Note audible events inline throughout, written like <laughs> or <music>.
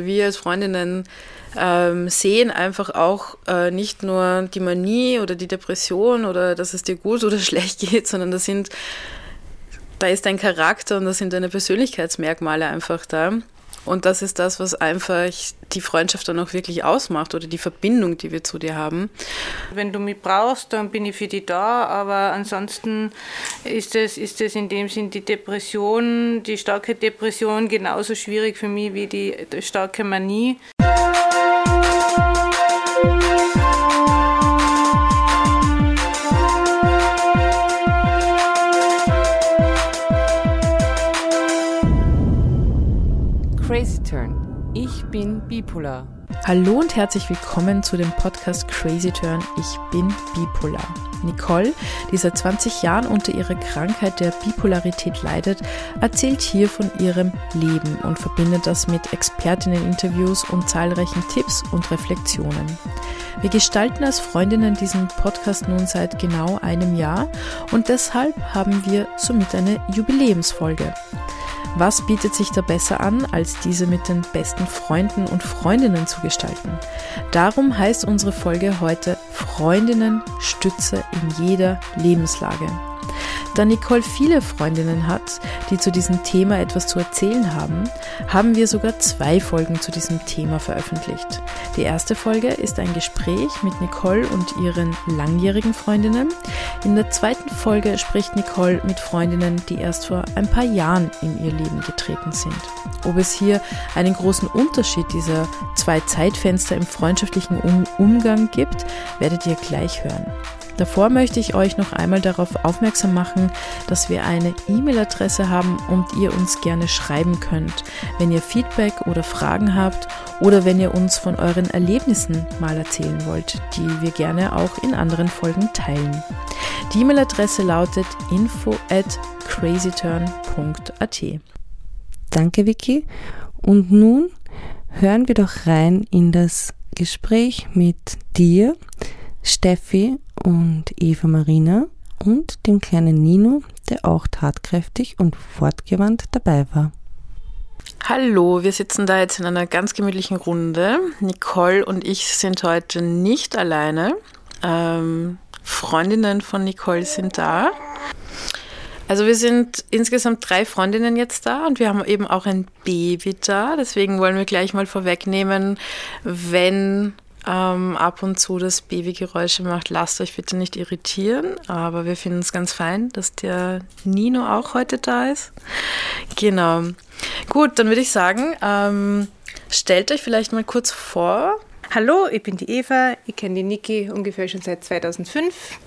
Wir als Freundinnen ähm, sehen einfach auch äh, nicht nur die Manie oder die Depression oder dass es dir gut oder <laughs> schlecht geht, sondern das sind, da ist dein Charakter und da sind deine Persönlichkeitsmerkmale einfach da. Und das ist das, was einfach die Freundschaft dann auch wirklich ausmacht oder die Verbindung, die wir zu dir haben. Wenn du mich brauchst, dann bin ich für dich da, aber ansonsten ist es, ist es in dem Sinn die Depression, die starke Depression genauso schwierig für mich wie die starke Manie. Bin bipolar. Hallo und herzlich willkommen zu dem Podcast Crazy Turn. Ich bin bipolar. Nicole, die seit 20 Jahren unter ihrer Krankheit der Bipolarität leidet, erzählt hier von ihrem Leben und verbindet das mit Expertinnen-Interviews und zahlreichen Tipps und Reflexionen. Wir gestalten als Freundinnen diesen Podcast nun seit genau einem Jahr und deshalb haben wir somit eine Jubiläumsfolge. Was bietet sich da besser an, als diese mit den besten Freunden und Freundinnen zu gestalten? Darum heißt unsere Folge heute Freundinnen Stütze in jeder Lebenslage. Da Nicole viele Freundinnen hat, die zu diesem Thema etwas zu erzählen haben, haben wir sogar zwei Folgen zu diesem Thema veröffentlicht. Die erste Folge ist ein Gespräch mit Nicole und ihren langjährigen Freundinnen. In der zweiten Folge spricht Nicole mit Freundinnen, die erst vor ein paar Jahren in ihr Leben getreten sind. Ob es hier einen großen Unterschied dieser zwei Zeitfenster im freundschaftlichen um Umgang gibt, werdet ihr gleich hören. Davor möchte ich euch noch einmal darauf aufmerksam machen, dass wir eine E-Mail-Adresse haben und ihr uns gerne schreiben könnt, wenn ihr Feedback oder Fragen habt oder wenn ihr uns von euren Erlebnissen mal erzählen wollt, die wir gerne auch in anderen Folgen teilen. Die E-Mail-Adresse lautet info at crazyturn.at. Danke, Vicky. Und nun hören wir doch rein in das Gespräch mit dir, Steffi und Eva Marina und dem kleinen Nino, der auch tatkräftig und fortgewandt dabei war. Hallo, wir sitzen da jetzt in einer ganz gemütlichen Runde. Nicole und ich sind heute nicht alleine. Ähm, Freundinnen von Nicole sind da. Also wir sind insgesamt drei Freundinnen jetzt da und wir haben eben auch ein Baby da. Deswegen wollen wir gleich mal vorwegnehmen, wenn ähm, ab und zu das Babygeräusche macht, lasst euch bitte nicht irritieren. Aber wir finden es ganz fein, dass der Nino auch heute da ist. Genau. Gut, dann würde ich sagen, ähm, stellt euch vielleicht mal kurz vor. Hallo, ich bin die Eva. Ich kenne die Niki ungefähr schon seit 2005.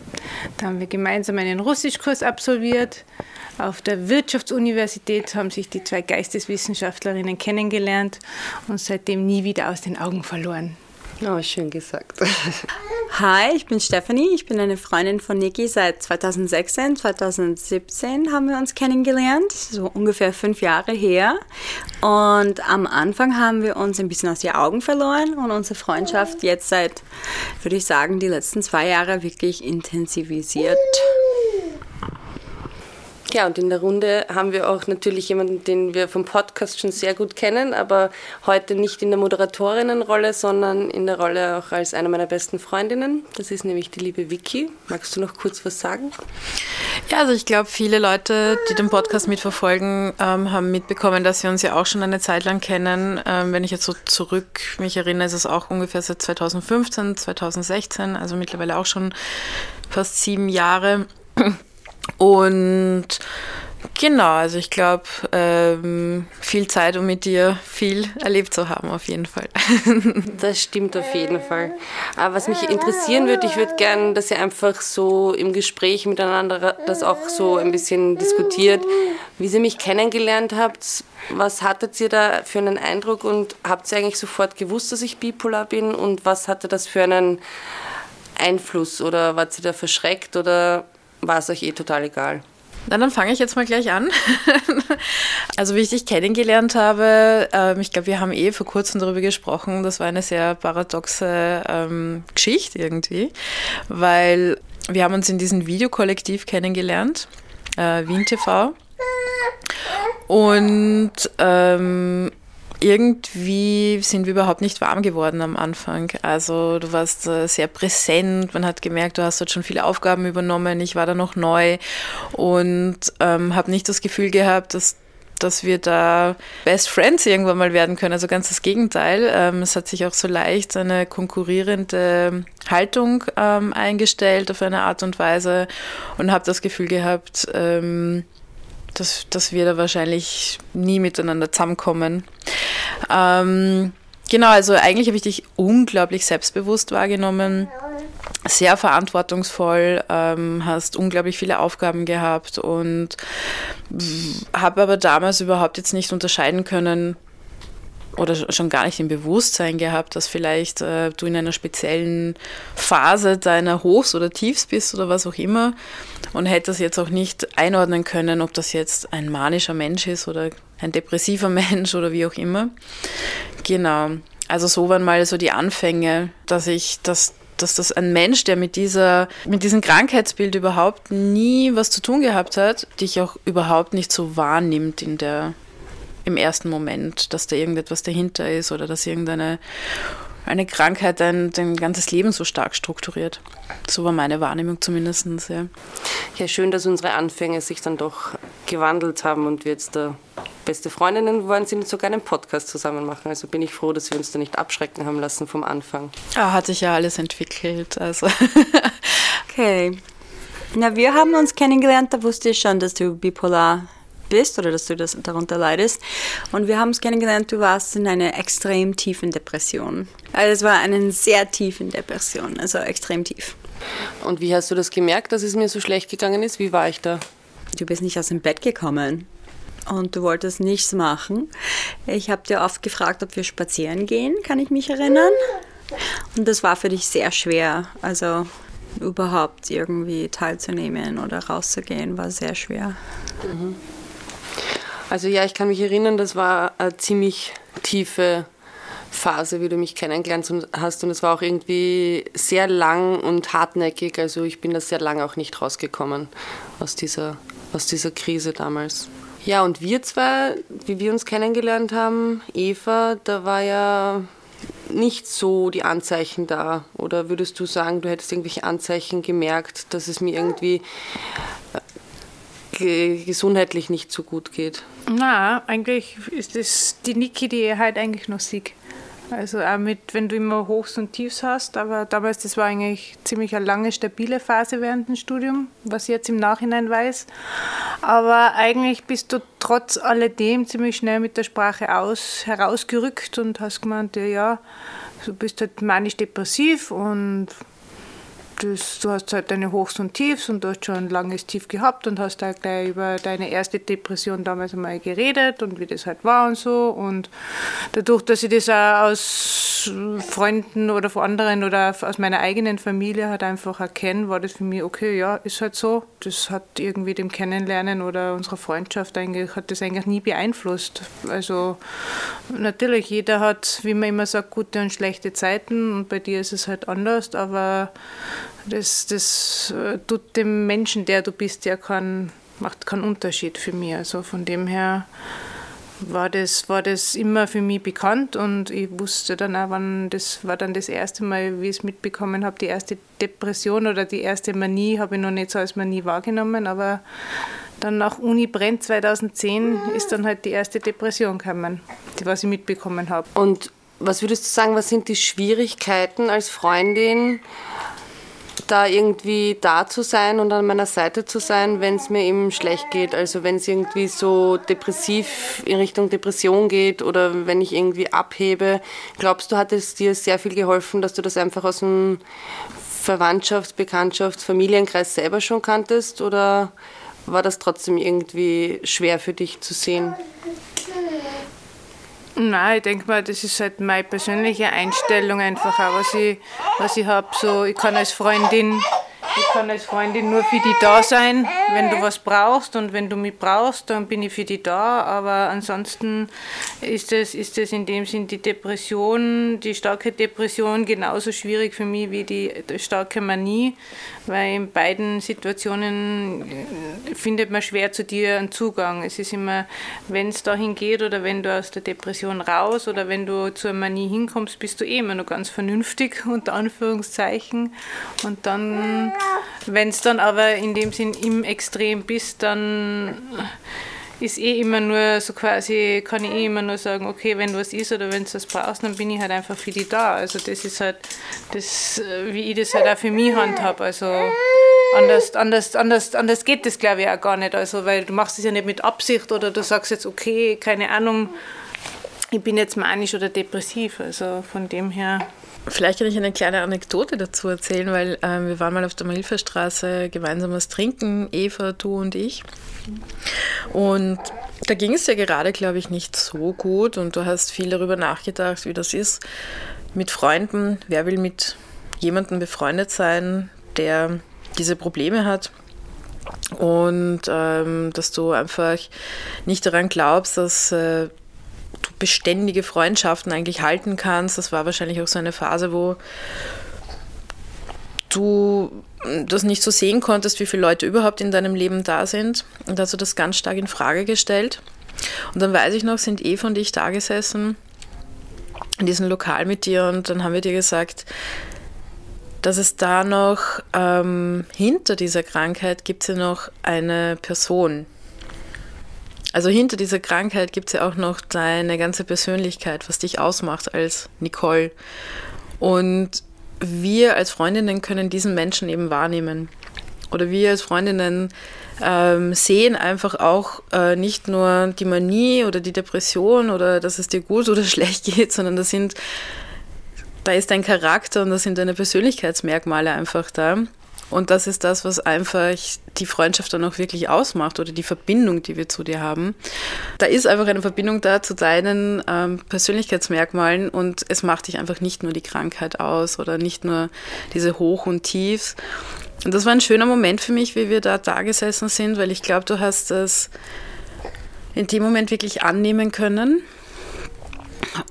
Da haben wir gemeinsam einen Russischkurs absolviert. Auf der Wirtschaftsuniversität haben sich die zwei Geisteswissenschaftlerinnen kennengelernt und seitdem nie wieder aus den Augen verloren. Oh, schön gesagt. <laughs> Hi, ich bin Stephanie. Ich bin eine Freundin von Niki seit 2016. 2017 haben wir uns kennengelernt, so ungefähr fünf Jahre her. Und am Anfang haben wir uns ein bisschen aus den Augen verloren und unsere Freundschaft jetzt seit, würde ich sagen, die letzten zwei Jahre wirklich intensivisiert. Ja, und in der Runde haben wir auch natürlich jemanden, den wir vom Podcast schon sehr gut kennen, aber heute nicht in der Moderatorinnenrolle, sondern in der Rolle auch als eine meiner besten Freundinnen. Das ist nämlich die liebe Vicky. Magst du noch kurz was sagen? Ja, also ich glaube, viele Leute, die den Podcast mitverfolgen, ähm, haben mitbekommen, dass wir uns ja auch schon eine Zeit lang kennen. Ähm, wenn ich jetzt so zurück mich erinnere, ist es auch ungefähr seit 2015, 2016, also mittlerweile auch schon fast sieben Jahre. Und genau, also ich glaube, ähm, viel Zeit, um mit dir viel erlebt zu haben, auf jeden Fall. <laughs> Das stimmt auf jeden Fall. Aber was mich interessieren würde, ich würde gerne, dass ihr einfach so im Gespräch miteinander das auch so ein bisschen diskutiert, wie ihr mich kennengelernt habt. Was hattet ihr da für einen Eindruck und habt ihr eigentlich sofort gewusst, dass ich bipolar bin und was hatte das für einen Einfluss oder wart ihr da verschreckt oder war es euch eh total egal? Na, dann fange ich jetzt mal gleich an. <laughs> also wie ich dich kennengelernt habe, ähm, ich glaube, wir haben eh vor kurzem darüber gesprochen, das war eine sehr paradoxe ähm, Geschichte irgendwie, weil wir haben uns in diesem Videokollektiv kennengelernt, äh, Wien TV. Und ähm, irgendwie sind wir überhaupt nicht warm geworden am Anfang. Also du warst äh, sehr präsent, man hat gemerkt, du hast dort schon viele Aufgaben übernommen, ich war da noch neu und ähm, habe nicht das Gefühl gehabt, dass dass wir da Best Friends irgendwann mal werden können. Also ganz das Gegenteil. Ähm, es hat sich auch so leicht eine konkurrierende Haltung ähm, eingestellt auf eine Art und Weise und habe das Gefühl gehabt, ähm, dass, dass wir da wahrscheinlich nie miteinander zusammenkommen. Ähm, genau, also eigentlich habe ich dich unglaublich selbstbewusst wahrgenommen, sehr verantwortungsvoll, ähm, hast unglaublich viele Aufgaben gehabt und habe aber damals überhaupt jetzt nicht unterscheiden können, oder schon gar nicht im Bewusstsein gehabt, dass vielleicht äh, du in einer speziellen Phase deiner Hochs oder Tiefs bist oder was auch immer und hätte das jetzt auch nicht einordnen können, ob das jetzt ein manischer Mensch ist oder ein depressiver <laughs> Mensch oder wie auch immer. Genau. Also so waren mal so die Anfänge, dass ich das dass das ein Mensch, der mit dieser, mit diesem Krankheitsbild überhaupt nie was zu tun gehabt hat, dich auch überhaupt nicht so wahrnimmt in der, im ersten Moment, dass da irgendetwas dahinter ist oder dass irgendeine eine Krankheit dein, dein ganzes Leben so stark strukturiert. So war meine Wahrnehmung zumindest. Ja. ja, schön, dass unsere Anfänge sich dann doch gewandelt haben und wir jetzt da beste Freundinnen sind und sogar einen Podcast zusammen machen. Also bin ich froh, dass wir uns da nicht abschrecken haben lassen vom Anfang. Ah, hat sich ja alles entwickelt. Also. <laughs> okay. Na, wir haben uns kennengelernt, da wusste ich schon, dass du bipolar bist oder dass du das darunter leidest. Und wir haben es kennengelernt, du warst in einer extrem tiefen Depression. Also es war eine sehr tiefe Depression, also extrem tief. Und wie hast du das gemerkt, dass es mir so schlecht gegangen ist? Wie war ich da? Du bist nicht aus dem Bett gekommen und du wolltest nichts machen. Ich habe dir oft gefragt, ob wir spazieren gehen, kann ich mich erinnern. Und das war für dich sehr schwer. Also überhaupt irgendwie teilzunehmen oder rauszugehen, war sehr schwer. Mhm. Also ja, ich kann mich erinnern, das war eine ziemlich tiefe Phase, wie du mich kennengelernt hast. Und es war auch irgendwie sehr lang und hartnäckig. Also ich bin da sehr lange auch nicht rausgekommen aus dieser, aus dieser Krise damals. Ja, und wir zwei, wie wir uns kennengelernt haben, Eva, da war ja nicht so die Anzeichen da. Oder würdest du sagen, du hättest irgendwelche Anzeichen gemerkt, dass es mir irgendwie gesundheitlich nicht so gut geht? Na, eigentlich ist es die Niki, die halt eigentlich noch sieht. Also auch mit, wenn du immer Hochs und Tiefs hast, aber damals, das war eigentlich ziemlich eine lange, stabile Phase während dem Studium, was ich jetzt im Nachhinein weiß. Aber eigentlich bist du trotz alledem ziemlich schnell mit der Sprache aus, herausgerückt und hast gemeint, ja, du bist halt manisch-depressiv und das, du hast halt deine Hochs und Tiefs und du hast schon ein langes Tief gehabt und hast halt gleich über deine erste Depression damals einmal geredet und wie das halt war und so. Und dadurch, dass ich das auch aus Freunden oder von anderen oder aus meiner eigenen Familie halt einfach erkenne, war das für mich okay, ja, ist halt so. Das hat irgendwie dem Kennenlernen oder unserer Freundschaft eigentlich, hat das eigentlich nie beeinflusst. Also natürlich, jeder hat, wie man immer sagt, gute und schlechte Zeiten und bei dir ist es halt anders, aber das, das äh, tut dem Menschen, der du bist, ja keinen, macht keinen Unterschied für mich. Also von dem her war das, war das immer für mich bekannt und ich wusste dann auch, wann das war dann das erste Mal, wie ich es mitbekommen habe, die erste Depression oder die erste Manie habe ich noch nicht so als Manie wahrgenommen, aber dann nach Uni brennt 2010 ist dann halt die erste Depression gekommen, die was ich mitbekommen habe. Und was würdest du sagen, was sind die Schwierigkeiten als Freundin, da irgendwie da zu sein und an meiner Seite zu sein, wenn es mir eben schlecht geht. Also wenn es irgendwie so depressiv in Richtung Depression geht oder wenn ich irgendwie abhebe. Glaubst du, hat es dir sehr viel geholfen, dass du das einfach aus dem Verwandtschafts-, Bekanntschafts-, Familienkreis selber schon kanntest oder war das trotzdem irgendwie schwer für dich zu sehen? Nein, ich denke mal, das ist halt meine persönliche Einstellung einfach auch, was ich, was ich habe. So, ich kann als Freundin Ich kann als Freundin nur für dich da sein, wenn du was brauchst und wenn du mich brauchst, dann bin ich für dich da. Aber ansonsten ist es, ist es in dem Sinn die Depression, die starke Depression genauso schwierig für mich wie die starke Manie, weil in beiden Situationen äh, findet man schwer zu dir einen Zugang. Es ist immer, wenn es dahin geht oder wenn du aus der Depression raus oder wenn du zur Manie hinkommst, bist du eh immer noch ganz vernünftig, <laughs> unter Anführungszeichen. Und dann wenn es dann aber in dem Sinn im Extrem bist, dann ist eh immer nur so quasi, kann ich eh immer nur sagen, okay, wenn du was ist oder wenn du was brauchst, dann bin ich halt einfach für dich da. Also das ist halt das, wie ich das halt auch für mich handhabe. Also anders, anders, anders, anders geht das glaube ich auch gar nicht. Also weil du machst es ja nicht mit Absicht oder du sagst jetzt, okay, keine Ahnung, ich bin jetzt manisch oder depressiv. Also von dem her. Vielleicht kann ich eine kleine Anekdote dazu erzählen, weil ähm, wir waren mal auf der Milferstraße gemeinsam was trinken, Eva, du und ich. Und da ging es ja gerade, glaube ich, nicht so gut und du hast viel darüber nachgedacht, wie das ist mit Freunden. Wer will mit jemandem befreundet sein, der diese Probleme hat? Und ähm, dass du einfach nicht daran glaubst, dass äh, du beständige Freundschaften eigentlich halten kannst. Das war wahrscheinlich auch so eine Phase, wo du das nicht so sehen konntest, wie viele Leute überhaupt in deinem Leben da sind. Und hast du das ganz stark in Frage gestellt. Und dann weiß ich noch, sind Eva und ich da gesessen in diesem Lokal mit dir und dann haben wir dir gesagt, dass es da noch ähm, hinter dieser Krankheit gibt es ja noch eine Person, also hinter dieser Krankheit gibt es ja auch noch deine ganze Persönlichkeit, was dich ausmacht als Nicole. Und wir als Freundinnen können diesen Menschen eben wahrnehmen. Oder wir als Freundinnen ähm, sehen einfach auch äh, nicht nur die Manie oder die Depression oder dass es dir gut oder <laughs> schlecht geht, sondern das sind, da ist dein Charakter und das sind deine Persönlichkeitsmerkmale einfach da. Und das ist das, was einfach die Freundschaft dann auch wirklich ausmacht oder die Verbindung, die wir zu dir haben. Da ist einfach eine Verbindung da zu deinen ähm, Persönlichkeitsmerkmalen und es macht dich einfach nicht nur die Krankheit aus oder nicht nur diese Hoch und Tiefs. Und das war ein schöner Moment für mich, wie wir da da gesessen sind, weil ich glaube, du hast das in dem Moment wirklich annehmen können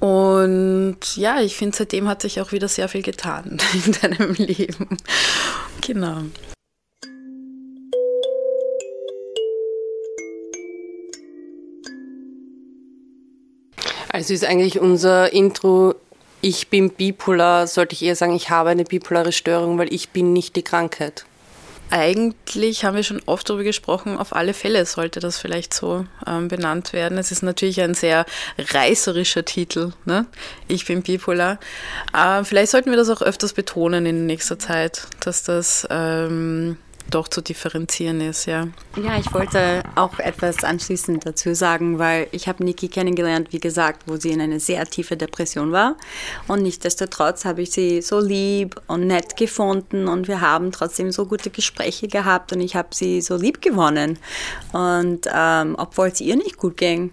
und ja, ich finde, seitdem hat sich auch wieder sehr viel getan <laughs> in deinem Leben. Genau. Also ist eigentlich unser Intro, ich bin bipolar, sollte ich eher sagen, ich habe eine bipolare Störung, weil ich bin nicht die Krankheit eigentlich haben wir schon oft darüber gesprochen, auf alle Fälle sollte das vielleicht so ähm, benannt werden. Es ist natürlich ein sehr reißerischer Titel. Ne? Ich bin bipolar. Äh, vielleicht sollten wir das auch öfters betonen in nächster Zeit, dass das ähm, doch zu differenzieren ist, ja. Ja, ich wollte auch etwas anschließend dazu sagen, weil ich habe Niki kennengelernt, wie gesagt, wo sie in eine sehr tiefe Depression war. Und nichtsdestotrotz habe ich sie so lieb und nett gefunden und wir haben trotzdem so gute Gespräche gehabt und ich habe sie so lieb gewonnen. Und ähm, obwohl es ihr nicht gut ging,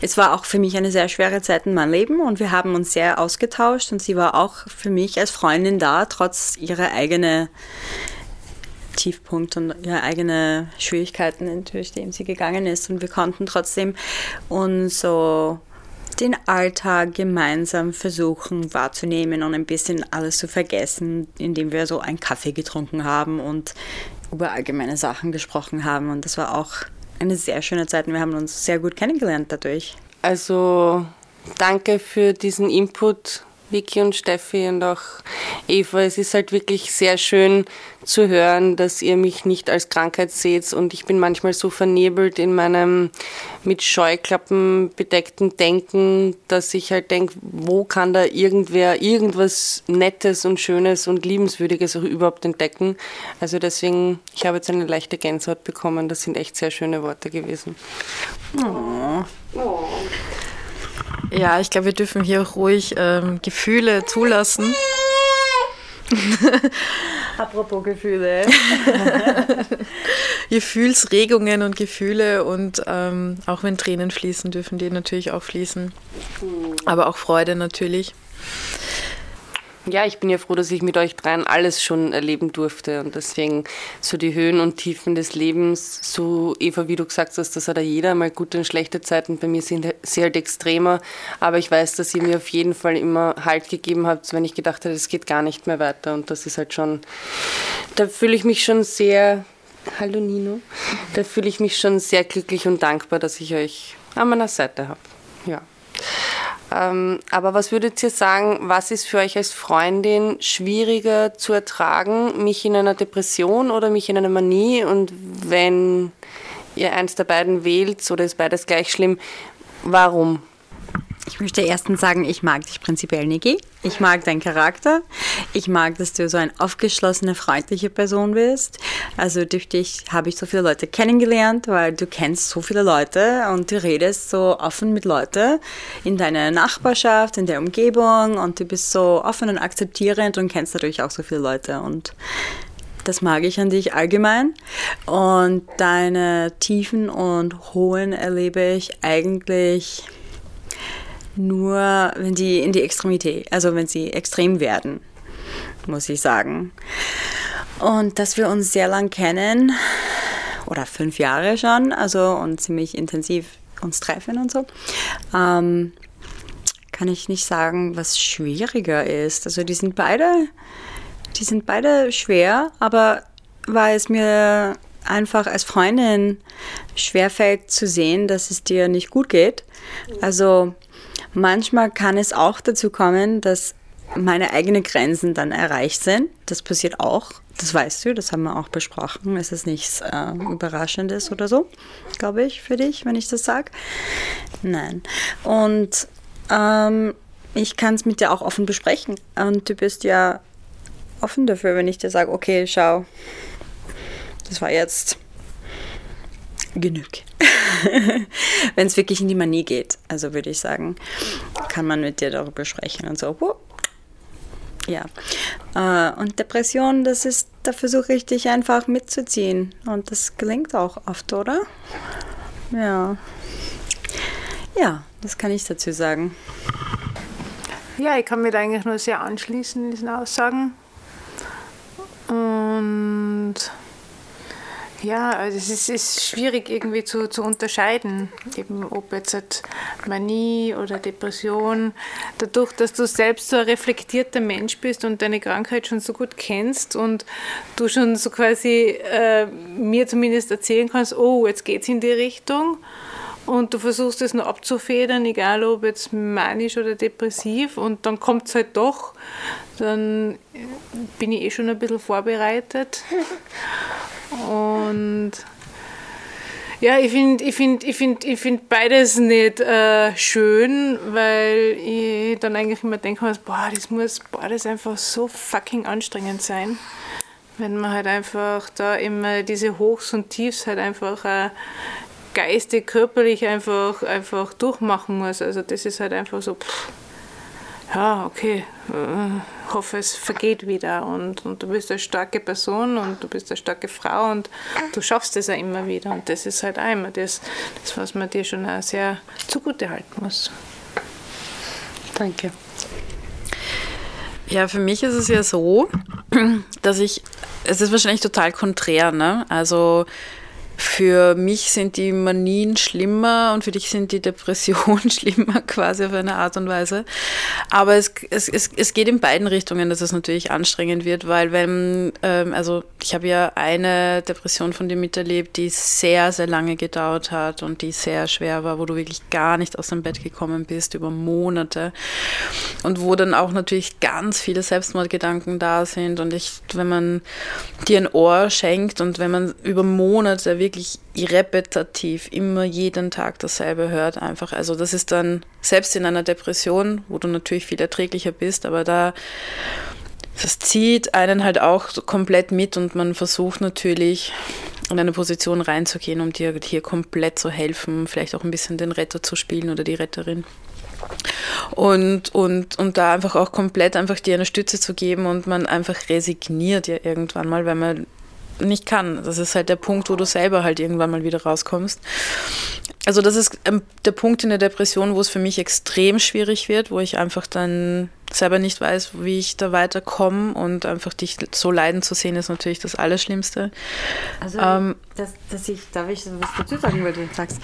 es war auch für mich eine sehr schwere Zeit in meinem Leben und wir haben uns sehr ausgetauscht und sie war auch für mich als Freundin da, trotz ihrer eigenen Tiefpunkt und ihre eigene Schwierigkeiten, durch die sie gegangen ist. Und wir konnten trotzdem uns so den Alltag gemeinsam versuchen wahrzunehmen und ein bisschen alles zu vergessen, indem wir so einen Kaffee getrunken haben und über allgemeine Sachen gesprochen haben. Und das war auch eine sehr schöne Zeit und wir haben uns sehr gut kennengelernt dadurch. Also danke für diesen Input Vicky und Steffi und auch Eva. Es ist halt wirklich sehr schön zu hören, dass ihr mich nicht als Krankheit seht und ich bin manchmal so vernebelt in meinem mit Scheuklappen bedeckten Denken, dass ich halt denke, wo kann da irgendwer irgendwas Nettes und Schönes und Liebenswürdiges auch überhaupt entdecken. Also deswegen, ich habe jetzt eine leichte Gänsehaut bekommen. Das sind echt sehr schöne Worte gewesen. Oh. Oh. Ja, ich glaube, wir dürfen hier auch ruhig ähm, Gefühle zulassen. <laughs> Apropos Gefühle. <laughs> Gefühlsregungen und Gefühle und ähm, auch wenn Tränen fließen, dürfen die natürlich auch fließen. Aber auch Freude natürlich. Ja, ich bin ja froh, dass ich mit euch dreien alles schon erleben durfte und deswegen so die Höhen und Tiefen des Lebens, so Eva, wie du gesagt hast, das hat ja jeder mal gute und schlechte Zeiten. Bei mir sind sie halt extremer, aber ich weiß, dass ihr mir auf jeden Fall immer Halt gegeben habt, wenn ich gedacht habe, es geht gar nicht mehr weiter und das ist halt schon, da fühle ich mich schon sehr, hallo Nino, da fühle ich mich schon sehr glücklich und dankbar, dass ich euch an meiner Seite habe. Ja. Ähm, aber was würdet ihr sagen, was ist für euch als Freundin schwieriger zu ertragen, mich in einer Depression oder mich in einer Manie? Und wenn ihr eins der beiden wählt oder ist beides gleich schlimm, warum? Ich möchte erstens sagen, ich mag dich prinzipiell, Niki. Ich mag deinen Charakter. Ich mag, dass du so eine aufgeschlossene, freundliche Person bist. Also durch dich habe ich so viele Leute kennengelernt, weil du kennst so viele Leute und du redest so offen mit Leuten in deiner Nachbarschaft, in der Umgebung und du bist so offen und akzeptierend und kennst natürlich auch so viele Leute und das mag ich an dich allgemein. Und deine Tiefen und Hohen erlebe ich eigentlich nur, wenn sie in die Extremität, also wenn sie extrem werden, muss ich sagen. Und dass wir uns sehr lang kennen, oder fünf Jahre schon, also und ziemlich intensiv uns treffen und so, ähm, kann ich nicht sagen, was schwieriger ist. Also die sind beide, die sind beide schwer, aber weil es mir einfach als Freundin schwerfällt zu sehen, dass es dir nicht gut geht. Also Manchmal kann es auch dazu kommen, dass meine eigenen Grenzen dann erreicht sind. Das passiert auch. Das weißt du, das haben wir auch besprochen. Es ist nichts äh, Überraschendes oder so, glaube ich, für dich, wenn ich das sage. Nein. Und ähm, ich kann es mit dir auch offen besprechen. Und du bist ja offen dafür, wenn ich dir sage, okay, schau, das war jetzt genug. <laughs> Wenn es wirklich in die Manie geht, also würde ich sagen, kann man mit dir darüber sprechen und so. Ja. Äh, und Depression, das ist, da versuche ich dich einfach mitzuziehen. Und das gelingt auch oft, oder? Ja. Ja, das kann ich dazu sagen. Ja, ich kann mich eigentlich nur sehr anschließen in diesen Aussagen. Und ja, also es ist, ist schwierig irgendwie zu, zu unterscheiden, eben ob jetzt halt Manie oder Depression. Dadurch, dass du selbst so ein reflektierter Mensch bist und deine Krankheit schon so gut kennst und du schon so quasi äh, mir zumindest erzählen kannst, oh, jetzt geht es in die Richtung und du versuchst es nur abzufedern, egal ob jetzt manisch oder depressiv und dann kommt es halt doch, dann bin ich eh schon ein bisschen vorbereitet. <laughs> Und ja, ich finde ich find, ich find, ich find beides nicht äh, schön, weil ich dann eigentlich immer denke, boah, das muss boah, das einfach so fucking anstrengend sein. Wenn man halt einfach da immer diese Hochs und Tiefs halt einfach äh, geistig, körperlich einfach, einfach durchmachen muss. Also das ist halt einfach so, pff, ja, okay, äh, hoffe, es vergeht wieder und, und du bist eine starke Person und du bist eine starke Frau und du schaffst es ja immer wieder und das ist halt immer das, das was man dir schon auch sehr zugute halten muss. Danke. Ja, für mich ist es ja so, <clears throat> dass ich, es ist wahrscheinlich total konträr, ne? Also für mich sind die Manien schlimmer und für dich sind die Depressionen <laughs> schlimmer, quasi auf eine Art und Weise. Aber es, es, es, es geht in beiden Richtungen, dass es natürlich anstrengend wird, weil wenn, ähm, also ich habe ja eine Depression von dir miterlebt, die sehr, sehr lange gedauert hat und die sehr schwer war, wo du wirklich gar nicht aus dem Bett gekommen bist über Monate und wo dann auch natürlich ganz viele Selbstmordgedanken da sind und ich, wenn man dir ein Ohr schenkt und wenn man über Monate wirklich wirklich repetitiv immer jeden Tag dasselbe hört einfach. Also das ist dann selbst in einer Depression, wo du natürlich viel erträglicher bist, aber da das zieht einen halt auch komplett mit und man versucht natürlich in eine Position reinzugehen, um dir hier komplett zu helfen, vielleicht auch ein bisschen den Retter zu spielen oder die Retterin. Und, und, und da einfach auch komplett einfach dir eine Stütze zu geben und man einfach resigniert ja irgendwann mal, weil man nicht kann. Das ist halt der Punkt, wo du selber halt irgendwann mal wieder rauskommst. Also das ist ähm, der Punkt in der Depression, wo es für mich extrem schwierig wird, wo ich einfach dann selber nicht weiß, wie ich da weiterkomme und einfach dich so leiden zu sehen, ist natürlich das Allerschlimmste. Also, ähm, dass, dass ich, darf ich was dazu sagen, weil du sagst,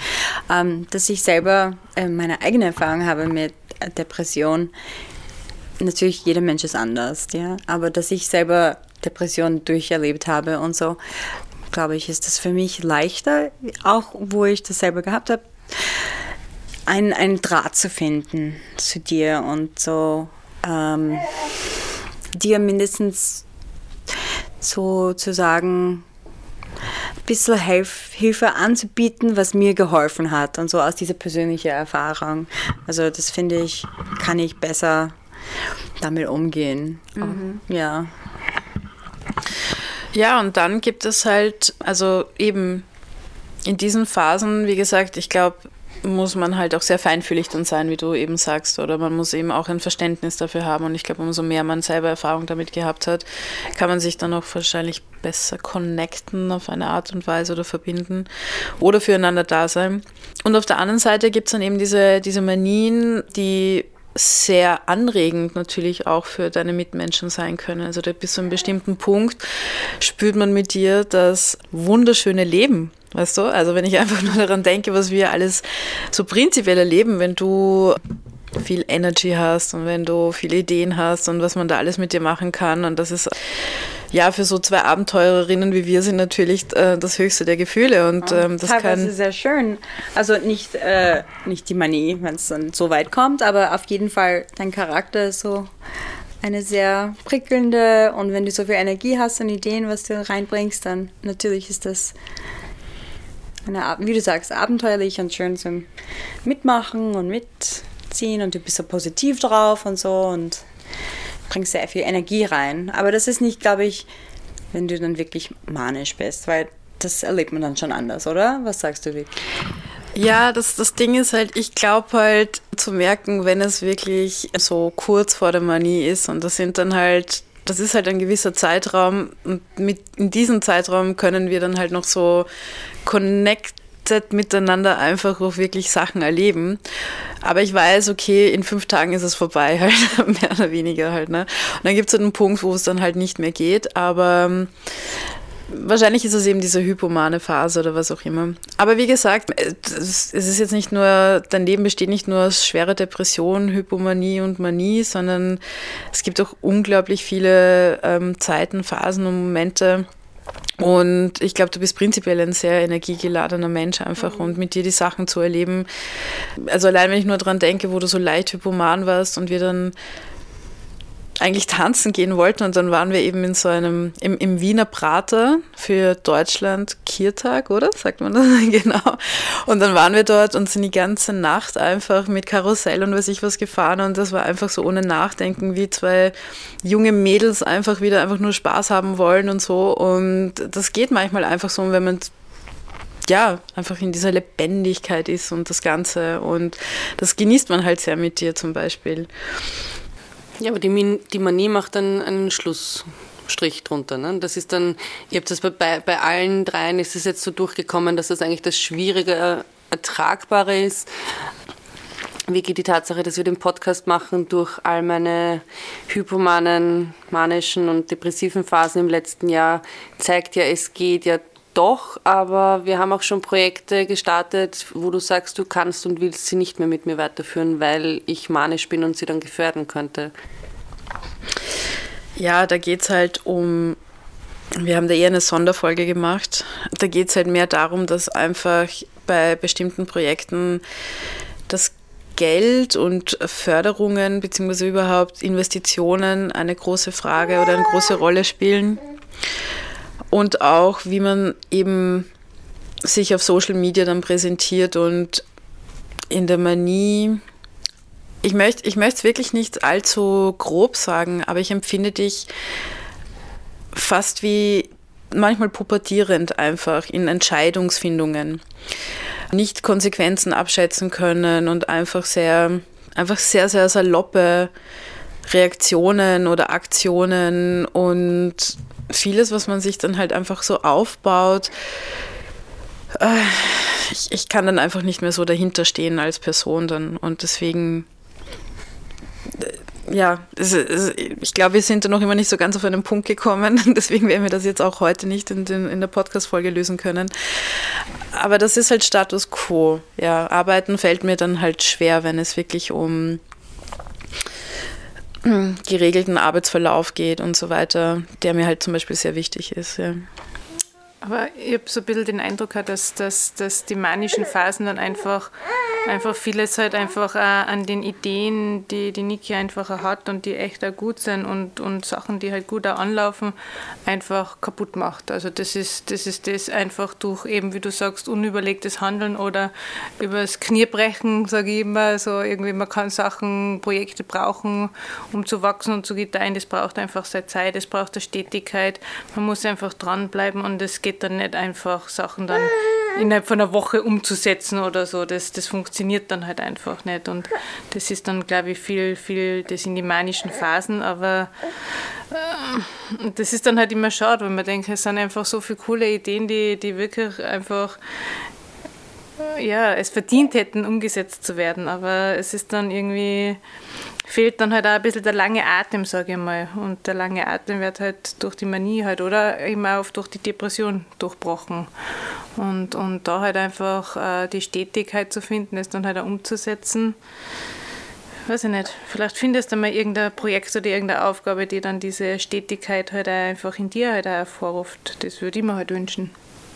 ähm, dass ich selber äh, meine eigene Erfahrung habe mit Depression. Natürlich, jeder Mensch ist anders, ja, aber dass ich selber Depression durcherlebt habe und so, glaube ich, ist das für mich leichter, auch wo ich das selber gehabt habe, einen, einen Draht zu finden zu dir und so ähm, dir mindestens sozusagen ein bisschen Hilf Hilfe anzubieten, was mir geholfen hat und so aus dieser persönlichen Erfahrung. Also das finde ich, kann ich besser damit umgehen. Mhm. Ja. Ja, und dann gibt es halt, also eben in diesen Phasen, wie gesagt, ich glaube, muss man halt auch sehr feinfühlig dann sein, wie du eben sagst, oder man muss eben auch ein Verständnis dafür haben. Und ich glaube, umso mehr man selber Erfahrung damit gehabt hat, kann man sich dann auch wahrscheinlich besser connecten auf eine Art und Weise oder verbinden oder füreinander da sein. Und auf der anderen Seite gibt es dann eben diese, diese Manien, die sehr anregend natürlich auch für deine Mitmenschen sein können. Also bis zu einem bestimmten Punkt spürt man mit dir das wunderschöne Leben. Weißt du? Also wenn ich einfach nur daran denke, was wir alles so prinzipiell erleben, wenn du viel Energy hast und wenn du viele Ideen hast und was man da alles mit dir machen kann. Und das ist ja für so zwei Abenteurerinnen wie wir sind natürlich äh, das höchste der Gefühle. Und ähm, das Teilweise kann sehr schön. Also nicht, äh, nicht die Manie, wenn es dann so weit kommt, aber auf jeden Fall dein Charakter ist so eine sehr prickelnde und wenn du so viel Energie hast und Ideen, was du reinbringst, dann natürlich ist das eine, wie du sagst, abenteuerlich und schön zum Mitmachen und Mitziehen und du bist so positiv drauf und so und bringst sehr viel Energie rein. Aber das ist nicht, glaube ich, wenn du dann wirklich manisch bist, weil das erlebt man dann schon anders, oder? Was sagst du, Vic? Ja, das, das Ding ist halt, ich glaube halt zu merken, wenn es wirklich so kurz vor der Manie ist und das sind dann halt das ist halt ein gewisser Zeitraum und mit, in diesem Zeitraum können wir dann halt noch so connected miteinander einfach auch wirklich Sachen erleben. Aber ich weiß, okay, in fünf Tagen ist es vorbei, <laughs> halt, mehr oder weniger halt. Ne? Und dann gibt es halt einen Punkt, wo es dann halt nicht mehr geht. Aber ähm, wahrscheinlich ist es eben diese hypomane Phase oder was auch immer. Aber wie gesagt, es ist jetzt nicht nur, dein Leben besteht nicht nur aus schwerer Depression, Hypomanie und Manie, sondern es gibt auch unglaublich viele ähm, Zeiten, Phasen und Momente, und ich glaube, du bist prinzipiell ein sehr energiegeladener Mensch einfach mhm. und mit dir die Sachen zu erleben. Also allein wenn ich nur daran denke, wo du so leicht hypoman warst und wir dann eigentlich tanzen gehen wollten und dann waren wir eben in so einem, im, im Wiener Prater für Deutschland Kiertag, oder? Sagt man das? <laughs> genau. Und dann waren wir dort und sind die ganze Nacht einfach mit Karussell und weiß ich was gefahren und das war einfach so ohne Nachdenken, wie zwei junge Mädels einfach wieder einfach nur Spaß haben wollen und so und das geht manchmal einfach so, wenn man ja, einfach in dieser Lebendigkeit ist und das Ganze. Und das genießt man halt sehr mit dir zum Beispiel. Ja, aber die, die Manie macht dann einen Schlussstrich drunter. Ne? Das ist dann, ihr habt das bei, bei allen dreien ist es jetzt so durchgekommen, dass das eigentlich das Schwierige Ertragbare ist. Wie geht die Tatsache, dass wir den Podcast machen, durch all meine hypomanen, manischen und depressiven Phasen im letzten Jahr, zeigt ja, es geht ja doch, aber wir haben auch schon Projekte gestartet, wo du sagst, du kannst und willst sie nicht mehr mit mir weiterführen, weil ich manisch bin und sie dann gefährden könnte. Ja, da geht es halt um, wir haben da eher eine Sonderfolge gemacht. Da geht es halt mehr darum, dass einfach bei bestimmten Projekten das Geld und Förderungen bzw. überhaupt Investitionen eine große Frage oder eine große Rolle spielen und auch, wie man eben sich auf Social Media dann präsentiert und in der Manie. Ich möchte ich es wirklich nicht allzu grob sagen, aber ich empfinde dich fast wie manchmal pubertierend einfach in Entscheidungsfindungen. Nicht Konsequenzen abschätzen können und einfach sehr, einfach sehr, sehr saloppe Reaktionen oder Aktionen und vieles, was man sich dann halt einfach so aufbaut, äh, ich, ich kann dann einfach nicht mehr so dahinter stehen als Person dann. Und deswegen, ja, es, es, ich glaube, wir sind da noch immer nicht so ganz auf einen Punkt gekommen. <laughs> Deswegen werden wir das jetzt auch heute nicht in, den, in der Podcast-Folge lösen können. Aber das ist halt Status quo. Ja, arbeiten fällt mir dann halt schwer, wenn es wirklich um <clears throat> geregelten Arbeitsverlauf geht und so weiter, der mir halt zum Beispiel sehr wichtig ist. Ja. Aber ich habe so ein bisschen den Eindruck dass, dass, dass die manischen Phasen dann einfach, einfach vieles halt einfach an den Ideen, die die Niki einfach hat und die echt auch gut sind und, und Sachen, die halt gut auch anlaufen, einfach kaputt macht. Also das ist, das ist das einfach durch eben, wie du sagst, unüberlegtes Handeln oder übers Kniebrechen, sage ich immer, so irgendwie man kann Sachen, Projekte brauchen, um zu wachsen und zu gedeihen. Das braucht einfach seine Zeit, das braucht eine Stetigkeit. Man muss einfach dranbleiben und es geht geht dann nicht einfach, Sachen dann innerhalb von einer Woche umzusetzen oder so. Das, das funktioniert dann halt einfach nicht. Und das ist dann, glaube ich, viel, viel, das sind die manischen Phasen, aber äh, das ist dann halt immer schade, weil man denkt, es sind einfach so viele coole Ideen, die, die wirklich einfach ja, es verdient hätten, umgesetzt zu werden. Aber es ist dann irgendwie fehlt dann halt auch ein bisschen der lange Atem, sage ich mal. Und der lange Atem wird halt durch die Manie halt oder immer oft durch die Depression durchbrochen. Und, und da halt einfach äh, die Stetigkeit zu finden, es dann halt auch umzusetzen. Weiß ich nicht. Vielleicht findest du mal irgendein Projekt oder irgendeine Aufgabe, die dann diese Stetigkeit halt einfach in dir halt auch hervorruft. Das würde ich mir halt wünschen.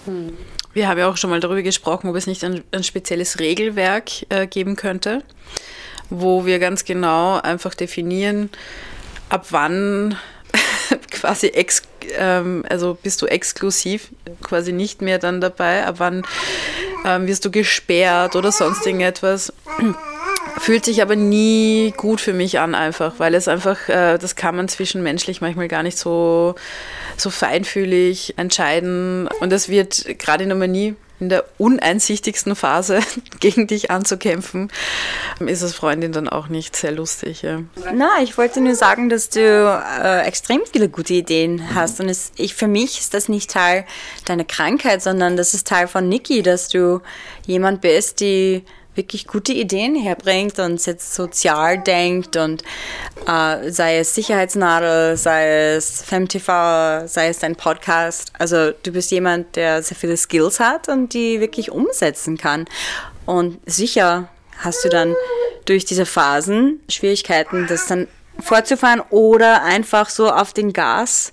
Hm. Wir haben ja auch schon mal darüber gesprochen, ob es nicht ein, ein spezielles Regelwerk äh, geben könnte wo wir ganz genau einfach definieren, ab wann <laughs> quasi ex, ähm, also bist du exklusiv quasi nicht mehr dann dabei, ab wann ähm, wirst du gesperrt oder sonst irgendetwas. Fühlt sich aber nie gut für mich an, einfach, weil es einfach, äh, das kann man zwischenmenschlich manchmal gar nicht so, so feinfühlig entscheiden. Und das wird gerade in der Manie in der uneinsichtigsten Phase <laughs> gegen dich anzukämpfen, ist als Freundin dann auch nicht sehr lustig. Ja. Na, ich wollte nur sagen, dass du äh, extrem viele gute Ideen hast. Und es, ich, für mich ist das nicht Teil deiner Krankheit, sondern das ist Teil von Niki, dass du jemand bist, die wirklich gute Ideen herbringt und jetzt sozial denkt und äh, sei es Sicherheitsnadel, sei es FemTV, sei es dein Podcast. Also du bist jemand, der sehr viele Skills hat und die wirklich umsetzen kann. Und sicher hast du dann durch diese Phasen Schwierigkeiten, das dann fortzufahren oder einfach so auf den Gas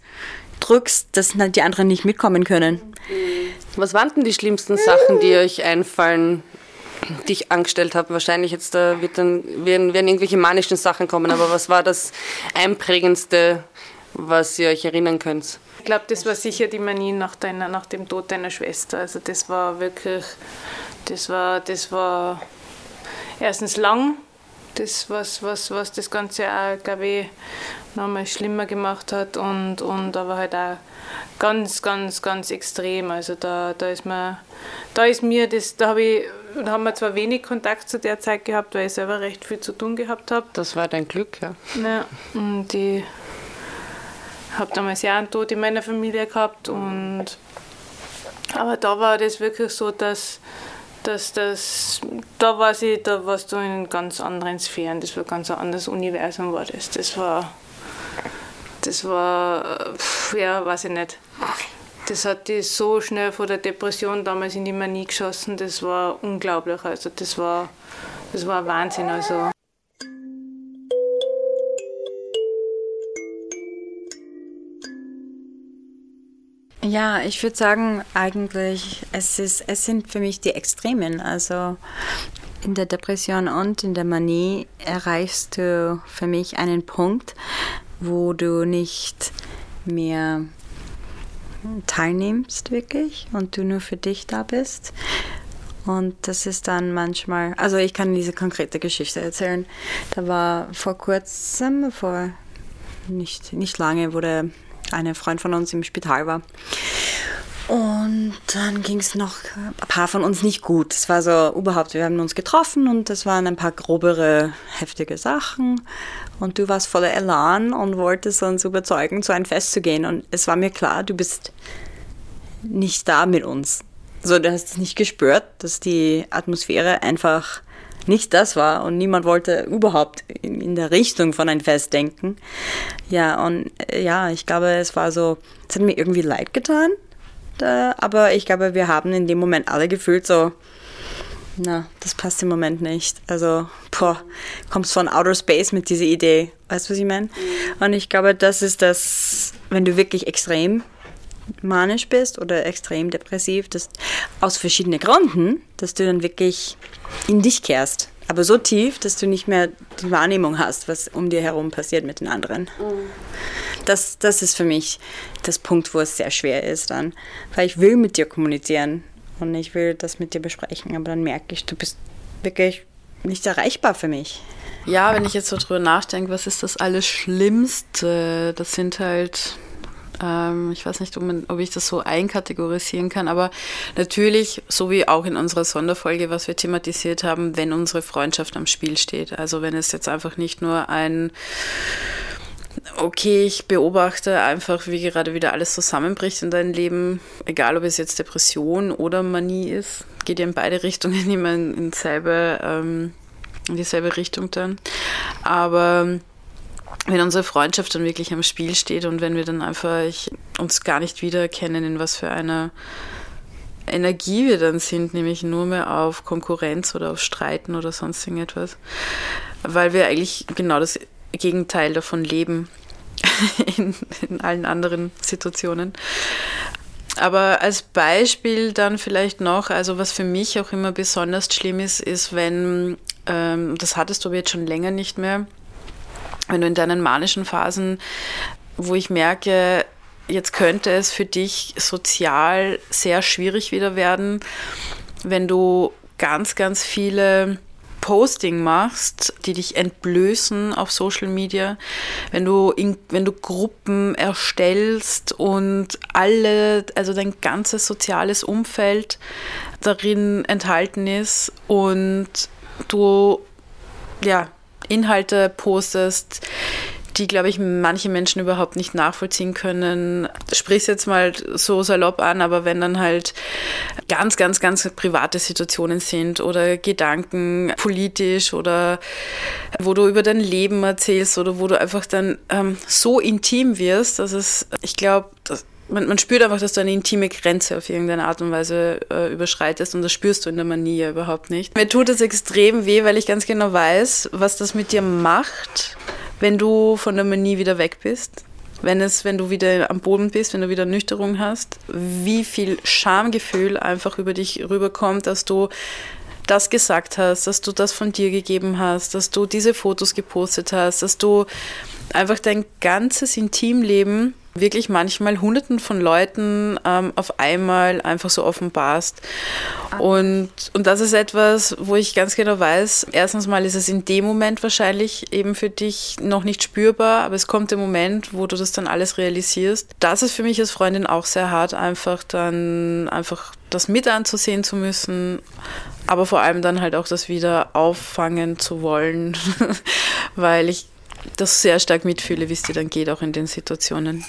drückst, dass die anderen nicht mitkommen können. Was waren denn die schlimmsten Sachen, die euch einfallen, die ich angestellt habe. Wahrscheinlich jetzt da wird dann, werden, werden irgendwelche manischen Sachen kommen, aber was war das Einprägendste, was ihr euch erinnern könnt? Ich glaube, das war sicher die Manie nach, deiner, nach dem Tod deiner Schwester. Also das war wirklich, das war, das war erstens lang, das was, was, was das Ganze auch, glaube ich, nochmal schlimmer gemacht hat und, und aber halt auch ganz, ganz, ganz extrem. Also da, da ist mir, da ist mir das, da habe ich da haben wir zwar wenig Kontakt zu der Zeit gehabt, weil ich selber recht viel zu tun gehabt habe. Das war dein Glück, ja. ja und ich habe damals ja einen Tod in meiner Familie gehabt. Und, aber da war das wirklich so, dass, dass das, da war sie, da warst du in ganz anderen Sphären. Das war ein ganz anderes Universum war das. Das war, das war, ja, weiß ich nicht das hat die so schnell vor der Depression damals in die Manie geschossen, das war unglaublich. Also das war, das war Wahnsinn. Also. Ja, ich würde sagen, eigentlich, es, ist, es sind für mich die Extremen. Also in der Depression und in der Manie erreichst du für mich einen Punkt, wo du nicht mehr teilnimmst wirklich und du nur für dich da bist. Und das ist dann manchmal, also ich kann diese konkrete Geschichte erzählen. Da war vor kurzem, vor nicht, nicht lange, wo der eine Freund von uns im Spital war. Und dann ging es noch ein paar von uns nicht gut. Es war so überhaupt, wir haben uns getroffen und das waren ein paar grobere, heftige Sachen. Und du warst voller Elan und wolltest uns überzeugen, zu einem Fest zu gehen. Und es war mir klar, du bist nicht da mit uns. So, du hast es nicht gespürt, dass die Atmosphäre einfach nicht das war und niemand wollte überhaupt in, in der Richtung von ein Fest denken. Ja, und äh, ja, ich glaube, es war so, es hat mir irgendwie leid getan, da, aber ich glaube, wir haben in dem Moment alle gefühlt so, na, das passt im Moment nicht. Also, boah, kommst von Outer Space mit dieser Idee. Weißt du, was ich meine? Und ich glaube, das ist das, wenn du wirklich extrem manisch bist oder extrem depressiv, das aus verschiedenen Gründen, dass du dann wirklich in dich kehrst. Aber so tief, dass du nicht mehr die Wahrnehmung hast, was um dir herum passiert mit den anderen. Das, das ist für mich das Punkt, wo es sehr schwer ist dann. Weil ich will mit dir kommunizieren und ich will das mit dir besprechen, aber dann merke ich, du bist wirklich nicht erreichbar für mich. Ja, wenn ich jetzt so drüber nachdenke, was ist das alles Schlimmste? Das sind halt ähm, ich weiß nicht, ob, ich das so einkategorisieren kann, aber natürlich, so wie auch in unserer Sonderfolge, was wir thematisiert haben, wenn unsere Freundschaft am Spiel steht. Also wenn es jetzt einfach nicht nur ein okay, ich beobachte einfach, wie gerade wieder alles zusammenbricht in deinem Leben, egal ob es jetzt Depression oder Manie ist, geht ja in beide Richtungen <laughs> immer in, in, ähm, in dieselbe Richtung dann. Aber wenn unsere Freundschaft dann wirklich am Spiel steht und wenn wir dann einfach uns gar nicht wiedererkennen, in was für einer Energie wir dann sind, nämlich nur mehr auf Konkurrenz oder auf Streiten oder sonst irgendetwas, weil wir eigentlich genau das Gegenteil davon leben <laughs> in, in allen anderen Situationen. Aber als Beispiel dann vielleicht noch, also was für mich auch immer besonders schlimm ist, ist, wenn, ähm, das hattest du aber jetzt schon länger nicht mehr, wenn du in deinen manischen Phasen, wo ich merke, jetzt könnte es für dich sozial sehr schwierig wieder werden, wenn du ganz, ganz viele Posting machst, die dich entblößen auf Social Media, wenn du, in, wenn du Gruppen erstellst und alle, also dein ganzes soziales Umfeld darin enthalten ist und du ja Inhalte postest, die, glaube ich, manche Menschen überhaupt nicht nachvollziehen können. Sprich es jetzt mal so salopp an, aber wenn dann halt ganz, ganz, ganz private Situationen sind oder Gedanken politisch oder wo du über dein Leben erzählst oder wo du einfach dann ähm, so intim wirst, dass es, ich glaube, man, man, spürt einfach, dass du eine intime Grenze auf irgendeine Art und Weise äh, überschreitest und das spürst du in der Manie überhaupt nicht. Mir tut es extrem weh, weil ich ganz genau weiß, was das mit dir macht, wenn du von der Manie wieder weg bist. Wenn, es, wenn du wieder am Boden bist, wenn du wieder Nüchterung hast, wie viel Schamgefühl einfach über dich rüberkommt, dass du das gesagt hast, dass du das von dir gegeben hast, dass du diese Fotos gepostet hast, dass du einfach dein ganzes Intimleben wirklich manchmal Hunderten von Leuten ähm, auf einmal einfach so offenbarst. Und, und das ist etwas, wo ich ganz genau weiß, erstens mal ist es in dem Moment wahrscheinlich eben für dich noch nicht spürbar, aber es kommt der Moment, wo du das dann alles realisierst. Das ist für mich als Freundin auch sehr hart, einfach dann einfach das mit anzusehen zu müssen, aber vor allem dann halt auch das wieder auffangen zu wollen, <laughs> weil ich das sehr stark mitfühle, wie es dir dann geht, auch in den Situationen.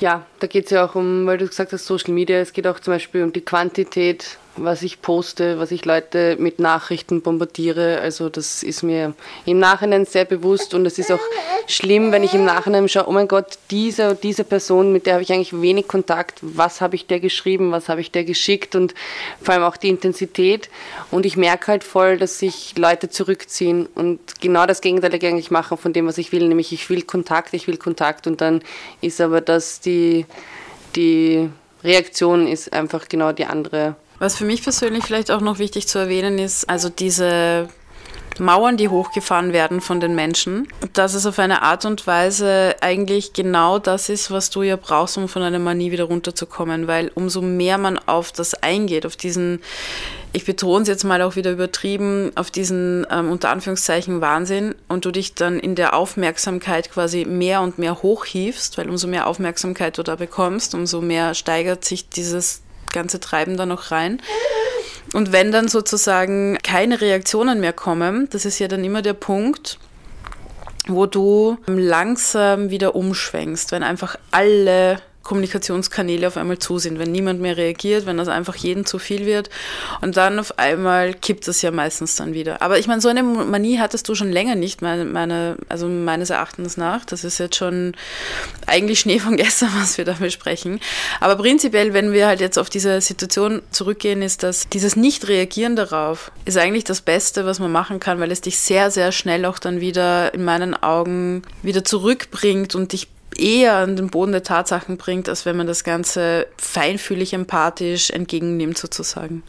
Ja, da geht es ja auch um, weil du gesagt hast, Social Media, es geht auch zum Beispiel um die Quantität was ich poste, was ich Leute mit Nachrichten bombardiere. Also das ist mir im Nachhinein sehr bewusst und es ist auch schlimm, wenn ich im Nachhinein schaue, oh mein Gott, diese, diese Person, mit der habe ich eigentlich wenig Kontakt, was habe ich der geschrieben, was habe ich der geschickt? Und vor allem auch die Intensität. Und ich merke halt voll, dass sich Leute zurückziehen und genau das Gegenteil eigentlich machen von dem, was ich will, nämlich ich will Kontakt, ich will Kontakt. Und dann ist aber das die, die Reaktion ist einfach genau die andere was für mich persönlich vielleicht auch noch wichtig zu erwähnen ist, also diese Mauern, die hochgefahren werden von den Menschen, dass es auf eine Art und Weise eigentlich genau das ist, was du ja brauchst, um von einer Manie wieder runterzukommen, weil umso mehr man auf das eingeht, auf diesen, ich betone es jetzt mal auch wieder übertrieben, auf diesen ähm, unter Anführungszeichen Wahnsinn und du dich dann in der Aufmerksamkeit quasi mehr und mehr hochhiefst, weil umso mehr Aufmerksamkeit du da bekommst, umso mehr steigert sich dieses ganze Treiben da noch rein. Und wenn dann sozusagen keine Reaktionen mehr kommen, das ist ja dann immer der Punkt, wo du langsam wieder umschwenkst, wenn einfach alle Kommunikationskanäle auf einmal zu sind, wenn niemand mehr reagiert, wenn das einfach jeden zu viel wird und dann auf einmal kippt es ja meistens dann wieder. Aber ich meine, so eine Manie hattest du schon länger nicht, meine, meine, also meines Erachtens nach. Das ist jetzt schon eigentlich Schnee von <laughs> gestern, was wir da besprechen. Aber prinzipiell, wenn wir halt jetzt auf diese Situation zurückgehen, ist dass dieses Nicht-Reagieren darauf ist eigentlich das Beste, was man machen kann, weil es dich sehr, sehr schnell auch dann wieder in meinen Augen wieder zurückbringt und dich eher an den Boden der Tatsachen bringt, als wenn man das Ganze feinfühlig, empathisch entgegennimmt sozusagen.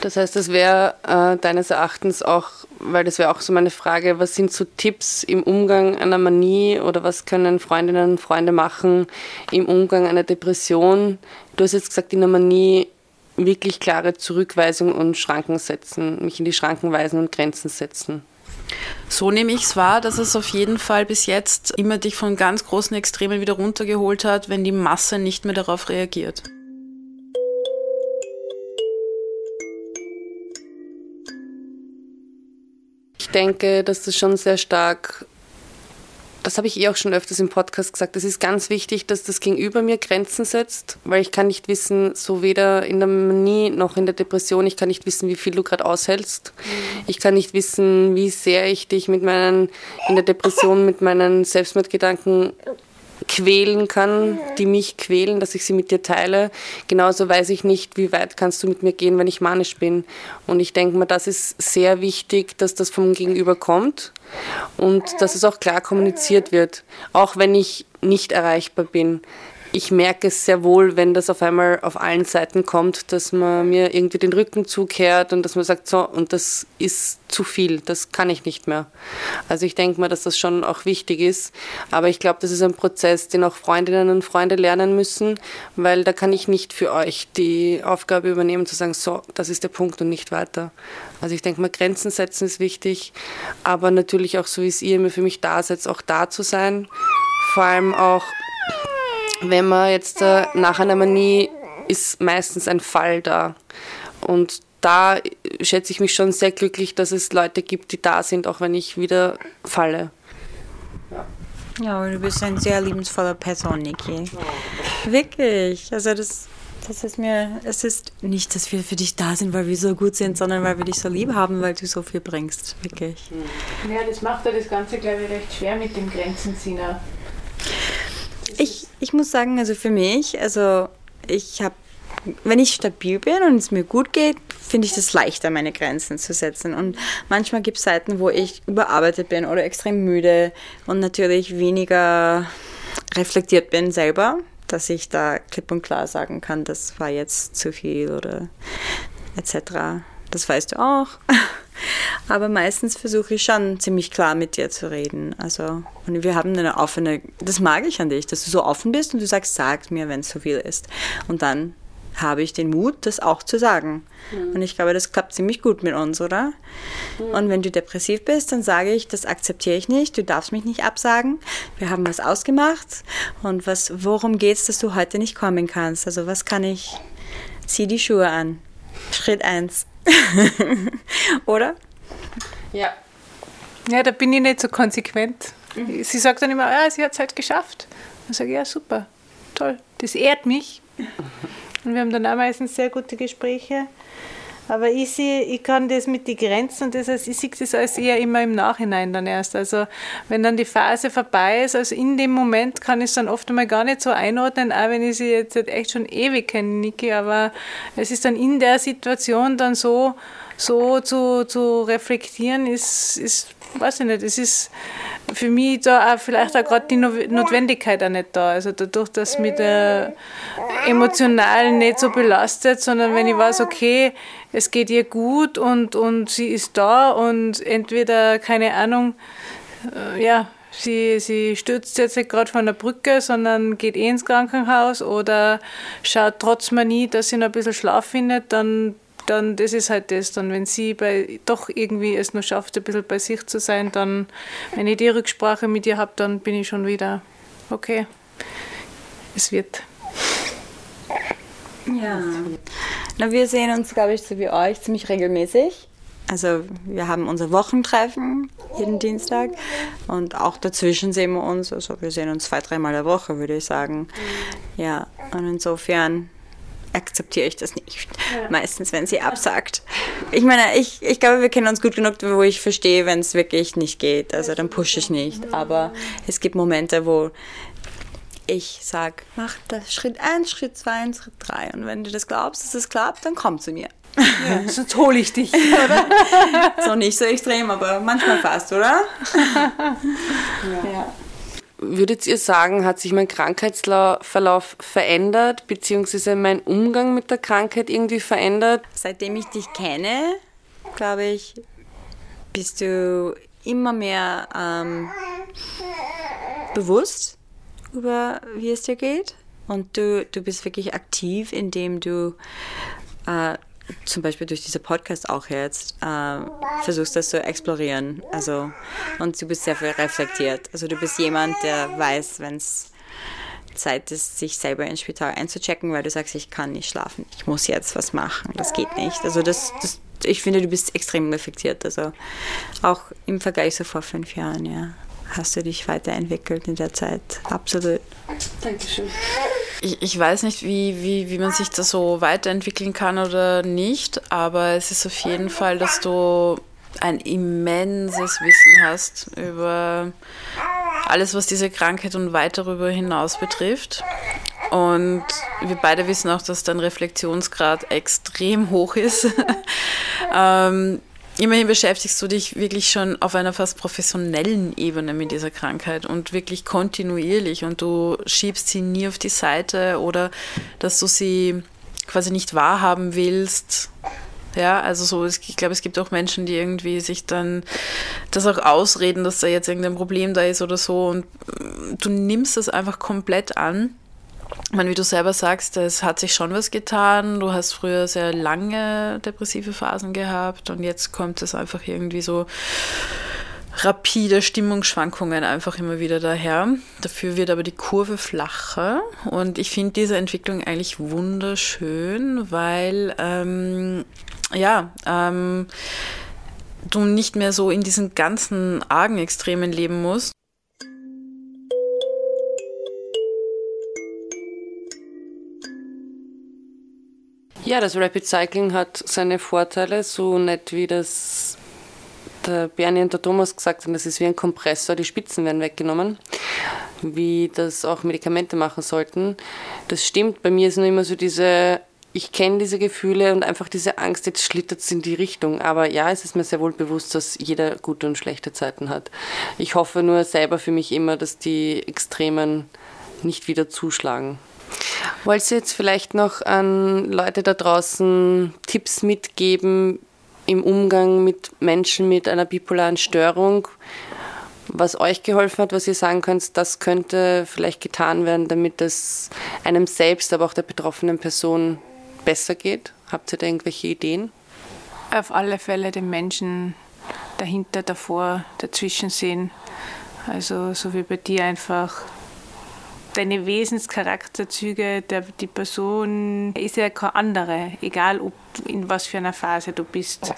Das heißt, das wäre äh, deines Erachtens auch, weil das wäre auch so meine Frage, was sind so Tipps im Umgang einer Manie oder was können Freundinnen und Freunde machen im Umgang einer Depression? Du hast jetzt gesagt, in der Manie wirklich klare Zurückweisung und Schranken setzen, mich in die Schranken weisen und Grenzen setzen. So nehme ich es wahr, dass es auf jeden Fall bis jetzt immer dich von ganz großen Extremen wieder runtergeholt hat, wenn die Masse nicht mehr darauf reagiert. Ich denke, dass das schon sehr stark das habe ich eh auch schon öfters im Podcast gesagt, es ist ganz wichtig, dass das Gegenüber mir Grenzen setzt, weil ich kann nicht wissen, so weder in der Manie noch in der Depression, ich kann nicht wissen, wie viel du gerade aushältst. Ich kann nicht wissen, wie sehr ich dich mit meinen, in der Depression mit meinen Selbstmordgedanken quälen kann, die mich quälen, dass ich sie mit dir teile. Genauso weiß ich nicht, wie weit kannst du mit mir gehen, wenn ich manisch bin. Und ich denke mal, das ist sehr wichtig, dass das vom Gegenüber kommt und dass es auch klar kommuniziert wird, auch wenn ich nicht erreichbar bin ich merke es sehr wohl, wenn das auf einmal auf allen Seiten kommt, dass man mir irgendwie den Rücken zukehrt und dass man sagt, so, und das ist zu viel, das kann ich nicht mehr. Also ich denke mal, dass das schon auch wichtig ist. Aber ich glaube, das ist ein Prozess, den auch Freundinnen und Freunde lernen müssen, weil da kann ich nicht für euch die Aufgabe übernehmen, zu sagen, so, das ist der Punkt und nicht weiter. Also ich denke mal, Grenzen setzen ist wichtig, aber natürlich auch so, wie es ihr mir für mich da seid, auch da zu sein. Vor allem auch wenn man jetzt äh, nach einer Manie ist meistens ein Fall da. Und da schätze ich mich schon sehr glücklich, dass es Leute gibt, die da sind, auch wenn ich wieder falle. Ja, du bist ein sehr liebensvoller Person, Niki. Wirklich. Also das, das ist mir, es ist nicht, dass wir für dich da sind, weil wir so gut sind, sondern weil wir dich so lieb haben, weil du so viel bringst. Wirklich. Ja, das macht ja das Ganze, glaube ich, recht schwer mit dem Grenzensinner. Ich, ich muss sagen, also für mich, also ich habe, wenn ich stabil bin und es mir gut geht, finde ich das leichter, meine Grenzen zu setzen. Und manchmal gibt es Zeiten, wo ich überarbeitet bin oder extrem müde und natürlich weniger reflektiert bin selber, dass ich da klipp und klar sagen kann, das war jetzt zu viel oder etc. Das weißt du auch. <laughs> Aber meistens versuche ich schon ziemlich klar mit dir zu reden. Also, und wir haben eine offene, das mag ich an dich, dass du so offen bist und du sagst, sag mir, wenn es zu viel ist. Und dann habe ich den Mut, das auch zu sagen. Mhm. Und ich glaube, das klappt ziemlich gut mit uns, oder? Mhm. Und wenn du depressiv bist, dann sage ich, das akzeptiere ich nicht, du darfst mich nicht absagen. Wir haben was ausgemacht. Und was, worum geht es, dass du heute nicht kommen kannst? Also was kann ich? Zieh die Schuhe an. Schritt eins. <laughs> Oder? Ja. Ja, da bin ich nicht so konsequent. Mhm. Sie sagt dann immer, ja, sie hat es halt geschafft. Dann sage ich, ja, super, toll, das ehrt mich. Und wir haben dann auch meistens sehr gute Gespräche. Aber ich sehe, ich kann das mit den Grenzen das heißt, ich sehe das alles eher immer im Nachhinein dann erst. Also wenn dann die Phase vorbei ist, also in dem Moment kann ich es dann oft einmal gar nicht so einordnen, auch wenn ich sie jetzt echt schon ewig kenne, Niki, aber es ist dann in der Situation dann so, so zu, zu reflektieren, ist, ist, weiß ich nicht, es ist für mich da auch vielleicht auch gerade die Notwendigkeit auch nicht da. Also dadurch, dass mich der emotional nicht so belastet, sondern wenn ich weiß, okay, es geht ihr gut und, und sie ist da und entweder, keine Ahnung, äh, ja, sie, sie stürzt jetzt nicht gerade von der Brücke, sondern geht eh ins Krankenhaus oder schaut trotz Manie, dass sie noch ein bisschen Schlaf findet, dann dann das ist halt das. Dann, wenn sie bei, doch irgendwie es nur schafft, ein bisschen bei sich zu sein, dann, wenn ich die Rücksprache mit ihr habe, dann bin ich schon wieder, okay, es wird. Ja. Na, wir sehen uns, glaube ich, so wie euch, ziemlich regelmäßig. Also wir haben unser Wochentreffen jeden Dienstag und auch dazwischen sehen wir uns. Also wir sehen uns zwei, dreimal der Woche, würde ich sagen. Ja, und insofern akzeptiere ich das nicht. Ja. Meistens, wenn sie absagt. Ich meine, ich, ich glaube, wir kennen uns gut genug, wo ich verstehe, wenn es wirklich nicht geht. Also dann pushe ich nicht. Aber es gibt Momente, wo ich sage, mach das Schritt 1, Schritt 2 Schritt 3. Und wenn du das glaubst, dass es klappt, dann komm zu mir. Ja, sonst hole ich dich, oder? <laughs> so nicht so extrem, aber manchmal fast, oder? <laughs> ja. ja. Würdet ihr sagen, hat sich mein Krankheitsverlauf verändert, beziehungsweise mein Umgang mit der Krankheit irgendwie verändert? Seitdem ich dich kenne, glaube ich, bist du immer mehr ähm, bewusst über wie es dir geht. Und du, du bist wirklich aktiv, indem du äh, zum Beispiel durch diese Podcast auch jetzt äh, versuchst das zu explorieren. Also, und du bist sehr viel reflektiert. Also du bist jemand, der weiß, wenn es Zeit ist, sich selber ins Spital einzuchecken, weil du sagst, ich kann nicht schlafen, ich muss jetzt was machen, das geht nicht. Also das, das ich finde, du bist extrem reflektiert. Also auch im Vergleich so vor fünf Jahren, ja hast du dich weiterentwickelt in der Zeit. Absolut. Dankeschön. Ich, ich weiß nicht, wie, wie, wie man sich da so weiterentwickeln kann oder nicht, aber es ist auf jeden Fall, dass du ein immenses Wissen hast über alles, was diese Krankheit und weit darüber hinaus betrifft. Und wir beide wissen auch, dass dein Reflexionsgrad extrem hoch ist. <laughs> ähm, Immerhin beschäftigst du dich wirklich schon auf einer fast professionellen Ebene mit dieser Krankheit und wirklich kontinuierlich und du schiebst sie nie auf die Seite oder dass du sie quasi nicht wahrhaben willst. Ja, also so, ich glaube, es gibt auch Menschen, die irgendwie sich dann das auch ausreden, dass da jetzt irgendein Problem da ist oder so und du nimmst das einfach komplett an ich meine, wie du selber sagst, es hat sich schon was getan. Du hast früher sehr lange depressive Phasen gehabt und jetzt kommt es einfach irgendwie so rapide Stimmungsschwankungen einfach immer wieder daher. Dafür wird aber die Kurve flacher und ich finde diese Entwicklung eigentlich wunderschön, weil ähm, ja, ähm, du nicht mehr so in diesen ganzen argen Extremen leben musst. Ja, das Rapid Cycling hat seine Vorteile, so nett wie das der Bernie und der Thomas gesagt haben, das ist wie ein Kompressor, die Spitzen werden weggenommen, wie das auch Medikamente machen sollten. Das stimmt, bei mir ist nur immer so diese, ich kenne diese Gefühle und einfach diese Angst, jetzt schlittert es in die Richtung. Aber ja, es ist mir sehr wohl bewusst, dass jeder gute und schlechte Zeiten hat. Ich hoffe nur selber für mich immer, dass die Extremen nicht wieder zuschlagen. Wollt ihr jetzt vielleicht noch an Leute da draußen Tipps mitgeben im Umgang mit Menschen mit einer bipolaren Störung? Was euch geholfen hat, was ihr sagen könnt, das könnte vielleicht getan werden, damit es einem selbst, aber auch der betroffenen Person besser geht? Habt ihr da irgendwelche Ideen? Auf alle Fälle den Menschen dahinter, davor, dazwischen sehen. Also so wie bei dir einfach deine Wesenscharakterzüge, der, die Person ist ja keine andere, egal ob in was für einer Phase du bist.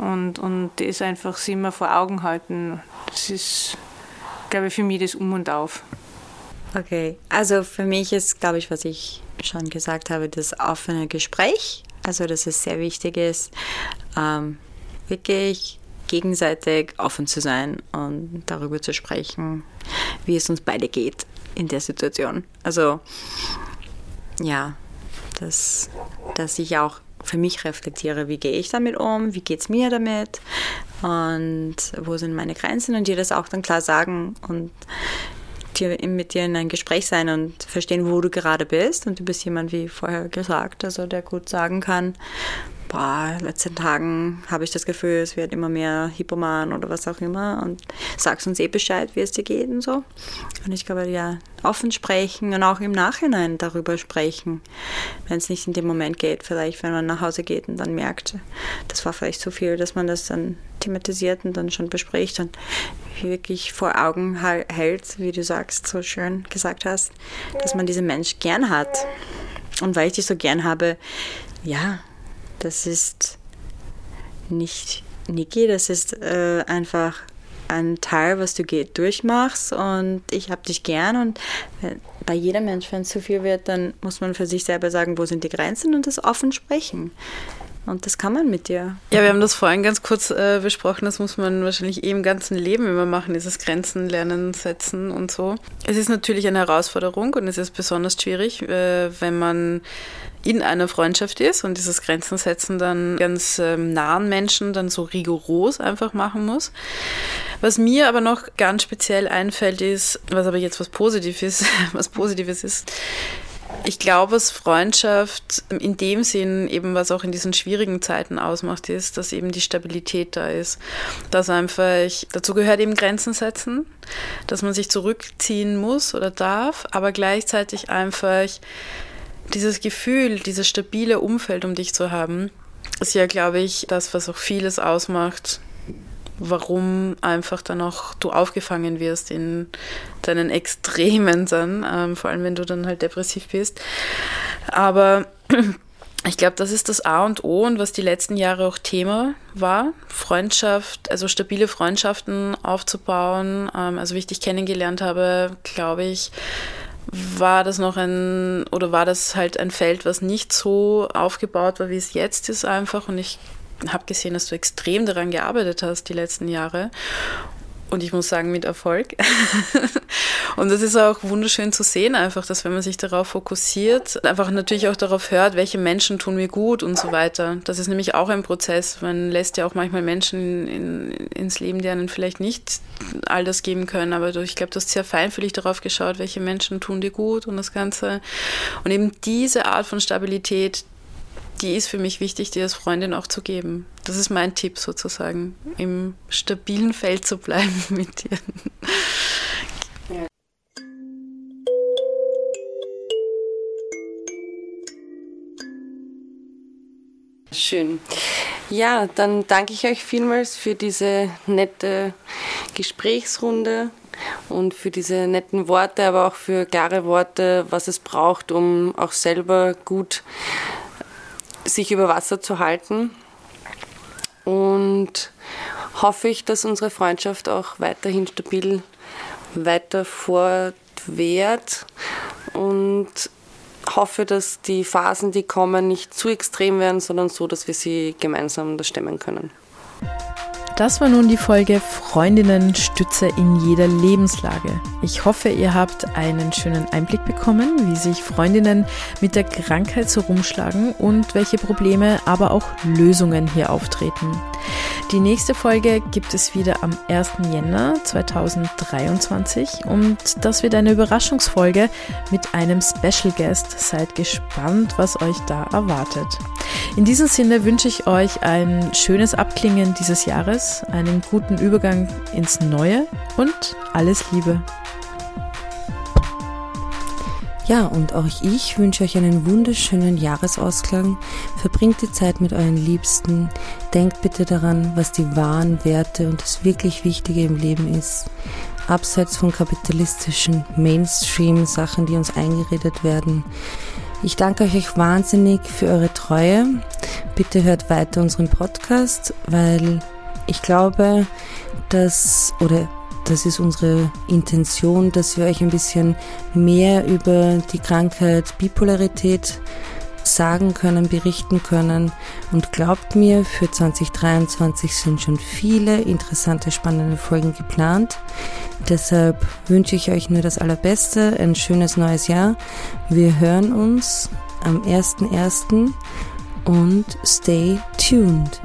Und, und das einfach sich immer vor Augen halten. Das ist, glaube ich, für mich das Um und Auf. Okay, also für mich ist, glaube ich, was ich schon gesagt habe, das offene Gespräch. Also, dass es sehr wichtig ist, ähm, wirklich gegenseitig offen zu sein und darüber zu sprechen, wie es uns beide geht in der Situation. Also ja, dass, dass ich auch für mich reflektiere, wie gehe ich damit um, wie geht es mir damit und wo sind meine Grenzen und dir das auch dann klar sagen und dir, mit dir in ein Gespräch sein und verstehen, wo du gerade bist. Und du bist jemand, wie vorher gesagt, also der gut sagen kann, boah, in den letzten Tagen habe ich das Gefühl, es wird immer mehr Hypoman oder was auch immer und sagst uns eh Bescheid, wie es dir geht und so. Und ich glaube, ja, offen sprechen und auch im Nachhinein darüber sprechen, wenn es nicht in dem Moment geht, vielleicht wenn man nach Hause geht und dann merkt, das war vielleicht zu viel, dass man das dann thematisiert und dann schon bespricht und wirklich vor Augen hält, wie du sagst, so schön gesagt hast, dass man diesen Mensch gern hat. Und weil ich dich so gern habe, ja, das ist nicht Niki, das ist äh, einfach ein Teil, was du durchmachst und ich habe dich gern und bei jedem Mensch, wenn es zu viel wird, dann muss man für sich selber sagen, wo sind die Grenzen und das offen sprechen. Und das kann man mit dir. Ja, wir haben das vorhin ganz kurz äh, besprochen. Das muss man wahrscheinlich eh im ganzen Leben immer machen, dieses Grenzen lernen, setzen und so. Es ist natürlich eine Herausforderung und es ist besonders schwierig, äh, wenn man in einer Freundschaft ist und dieses Grenzen setzen dann ganz ähm, nahen Menschen dann so rigoros einfach machen muss. Was mir aber noch ganz speziell einfällt ist, was aber jetzt was Positives, <laughs> was Positives ist, ich glaube, was Freundschaft in dem Sinn eben, was auch in diesen schwierigen Zeiten ausmacht, ist, dass eben die Stabilität da ist. Dass einfach, dazu gehört eben Grenzen setzen, dass man sich zurückziehen muss oder darf, aber gleichzeitig einfach dieses Gefühl, dieses stabile Umfeld um dich zu haben, ist ja, glaube ich, das, was auch vieles ausmacht, warum einfach dann auch du aufgefangen wirst in deinen Extremen dann, ähm, vor allem wenn du dann halt depressiv bist. Aber <clears throat> ich glaube, das ist das A und O und was die letzten Jahre auch Thema war, Freundschaft, also stabile Freundschaften aufzubauen. Ähm, also wie ich dich kennengelernt habe, glaube ich, war das noch ein, oder war das halt ein Feld, was nicht so aufgebaut war, wie es jetzt ist einfach. Und ich habe gesehen, dass du extrem daran gearbeitet hast die letzten Jahre. Und ich muss sagen, mit Erfolg. <laughs> und das ist auch wunderschön zu sehen, einfach, dass wenn man sich darauf fokussiert, einfach natürlich auch darauf hört, welche Menschen tun mir gut und so weiter. Das ist nämlich auch ein Prozess. Man lässt ja auch manchmal Menschen in, ins Leben, die einen vielleicht nicht all das geben können. Aber ich glaube, du hast sehr feinfühlig darauf geschaut, welche Menschen tun dir gut und das Ganze. Und eben diese Art von Stabilität, die ist für mich wichtig, dir als Freundin auch zu geben. Das ist mein Tipp sozusagen, im stabilen Feld zu bleiben <laughs> mit dir. Schön. Ja, dann danke ich euch vielmals für diese nette Gesprächsrunde und für diese netten Worte, aber auch für klare Worte, was es braucht, um auch selber gut sich über Wasser zu halten. Und hoffe ich, dass unsere Freundschaft auch weiterhin stabil weiter fortwährt und hoffe, dass die Phasen, die kommen, nicht zu extrem werden, sondern so, dass wir sie gemeinsam stemmen können. Das war nun die Folge Freundinnen Stütze in jeder Lebenslage. Ich hoffe, ihr habt einen schönen Einblick bekommen, wie sich Freundinnen mit der Krankheit so rumschlagen und welche Probleme, aber auch Lösungen hier auftreten. Die nächste Folge gibt es wieder am 1. Jänner 2023 und das wird eine Überraschungsfolge mit einem Special Guest. Seid gespannt, was euch da erwartet. In diesem Sinne wünsche ich euch ein schönes Abklingen dieses Jahres, einen guten Übergang ins Neue und alles Liebe. Ja, und auch ich wünsche euch einen wunderschönen Jahresausklang. Verbringt die Zeit mit euren Liebsten. Denkt bitte daran, was die wahren Werte und das wirklich Wichtige im Leben ist. Abseits von kapitalistischen Mainstream-Sachen, die uns eingeredet werden. Ich danke euch wahnsinnig für eure Treue. Bitte hört weiter unseren Podcast, weil ich glaube, dass, oder das ist unsere Intention, dass wir euch ein bisschen mehr über die Krankheit Bipolarität sagen können, berichten können. Und glaubt mir, für 2023 sind schon viele interessante, spannende Folgen geplant. Deshalb wünsche ich euch nur das Allerbeste, ein schönes neues Jahr. Wir hören uns am 1.1. und stay tuned.